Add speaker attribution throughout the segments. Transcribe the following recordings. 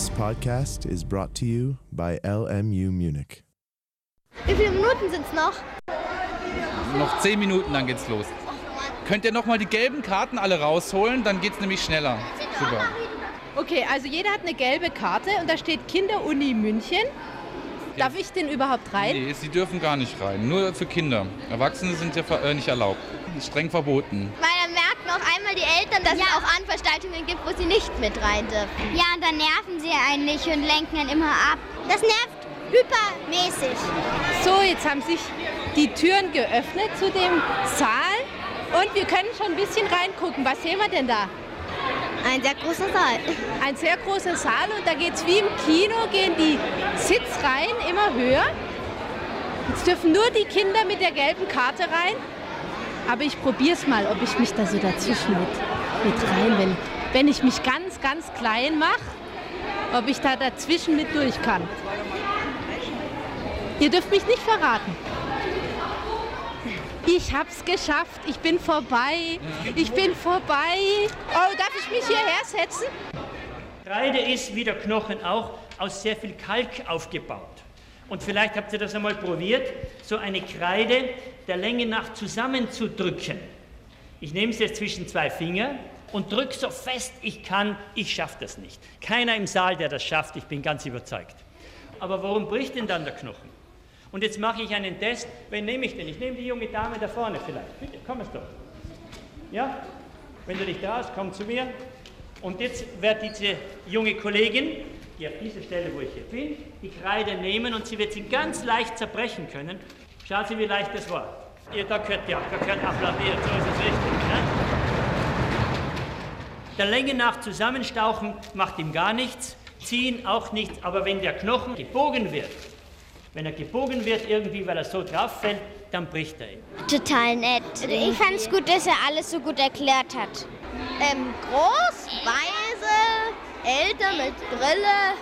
Speaker 1: This podcast is brought to you by LMU Munich.
Speaker 2: Wie viele Minuten sind es noch?
Speaker 3: Noch zehn Minuten, dann geht's los. Könnt ihr nochmal die gelben Karten alle rausholen, dann geht's nämlich schneller. Super.
Speaker 4: Okay, also jeder hat eine gelbe Karte und da steht Kinderuni München. Darf ich denn überhaupt rein?
Speaker 3: Nee, sie dürfen gar nicht rein. Nur für Kinder. Erwachsene sind ja äh, nicht erlaubt. Streng verboten.
Speaker 2: Weil einmal die Eltern, dass es auch Veranstaltungen gibt, wo sie nicht mit rein dürfen.
Speaker 5: Ja, und dann nerven sie einen nicht und lenken dann immer ab.
Speaker 2: Das nervt hypermäßig.
Speaker 4: So, jetzt haben sich die Türen geöffnet zu dem Saal und wir können schon ein bisschen reingucken. Was sehen wir denn da?
Speaker 2: Ein sehr großer Saal.
Speaker 4: Ein sehr großer Saal und da geht es wie im Kino, gehen die Sitzreihen immer höher. Jetzt dürfen nur die Kinder mit der gelben Karte rein. Aber ich probiere es mal, ob ich mich da so dazwischen mit, mit rein, wenn, wenn ich mich ganz, ganz klein mache, ob ich da dazwischen mit durch kann. Ihr dürft mich nicht verraten. Ich hab's geschafft. Ich bin vorbei. Ich bin vorbei. Oh, darf ich mich hierher setzen?
Speaker 6: Kreide ist, wie der Knochen auch, aus sehr viel Kalk aufgebaut. Und vielleicht habt ihr das einmal probiert, so eine Kreide der Länge nach zusammenzudrücken. Ich nehme sie jetzt zwischen zwei Finger und drücke so fest ich kann. Ich schaffe das nicht. Keiner im Saal, der das schafft, ich bin ganz überzeugt. Aber warum bricht denn dann der Knochen? Und jetzt mache ich einen Test. Wen nehme ich denn? Ich nehme die junge Dame da vorne vielleicht. Bitte, komm es doch. Ja? Wenn du dich traust, komm zu mir. Und jetzt wird diese junge Kollegin, die auf dieser Stelle, wo ich hier bin, die Kreide nehmen und sie wird sie ganz leicht zerbrechen können. Schaut sie, wie leicht das war. Ihr, da gehört ja, da gehört applaudiert, so ist es richtig. Ne? Der Länge nach zusammenstauchen macht ihm gar nichts, ziehen auch nichts, aber wenn der Knochen gebogen wird, wenn er gebogen wird irgendwie, weil er so drauf fällt, dann bricht er ihn.
Speaker 5: Total nett. Ich fand es gut, dass er alles so gut erklärt hat.
Speaker 2: Ähm, groß, weise, älter mit Brille.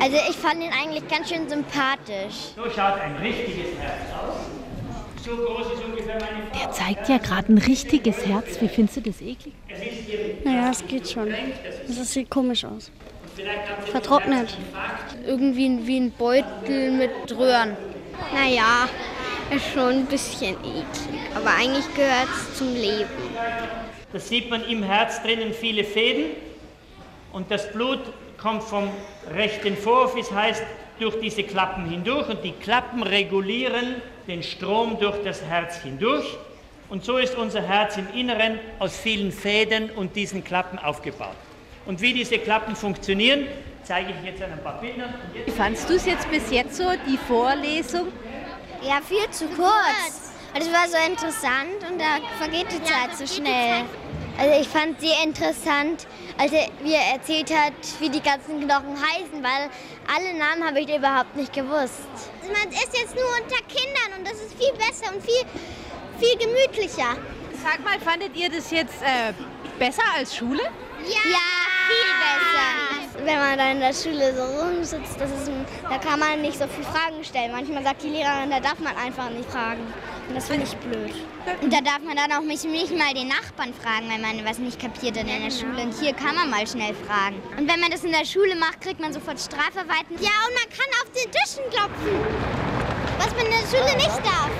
Speaker 5: Also ich fand ihn eigentlich ganz schön sympathisch.
Speaker 6: So schaut ein richtiges Herz aus. So groß ist ungefähr meine Frau.
Speaker 4: Er zeigt ja gerade ein richtiges Herz. Wie findest du das eklig?
Speaker 7: Naja, es geht schon. Das sieht komisch aus. Vertrocknet.
Speaker 2: Irgendwie wie ein Beutel mit Röhren. Naja, ist schon ein bisschen eklig. Aber eigentlich gehört es zum Leben.
Speaker 6: Da sieht man im Herz drinnen viele Fäden und das Blut kommt vom rechten Vorhof, heißt durch diese Klappen hindurch und die Klappen regulieren den Strom durch das Herz hindurch. Und so ist unser Herz im Inneren aus vielen Fäden und diesen Klappen aufgebaut. Und wie diese Klappen funktionieren, zeige ich jetzt an ein paar Bildern.
Speaker 4: Wie fandst du es jetzt bis jetzt so, die Vorlesung?
Speaker 5: Ja, viel zu kurz. Das war so interessant und da vergeht die Zeit so schnell. Also ich fand sie interessant, als er mir erzählt hat, wie die ganzen Knochen heißen, weil alle Namen habe ich überhaupt nicht gewusst.
Speaker 2: Man ist jetzt nur unter Kindern und das ist viel besser und viel, viel gemütlicher.
Speaker 4: Sag mal, fandet ihr das jetzt äh, besser als Schule?
Speaker 2: Ja,
Speaker 5: viel besser. Wenn man da in der Schule so rumsitzt, das ist, ein- da kann man nicht so viele Fragen stellen. Manchmal sagt die Lehrerin, da darf man einfach nicht fragen. Und das finde ich blöd.
Speaker 2: Und da darf man dann auch nicht, nicht mal den Nachbarn fragen, wenn man was nicht kapiert hat in der Schule. Und hier kann man mal schnell fragen. Und wenn man das in der Schule macht, kriegt man sofort Strafarbeiten. Ja, und man kann auf den Tischen klopfen. Was man in der Schule nicht darf.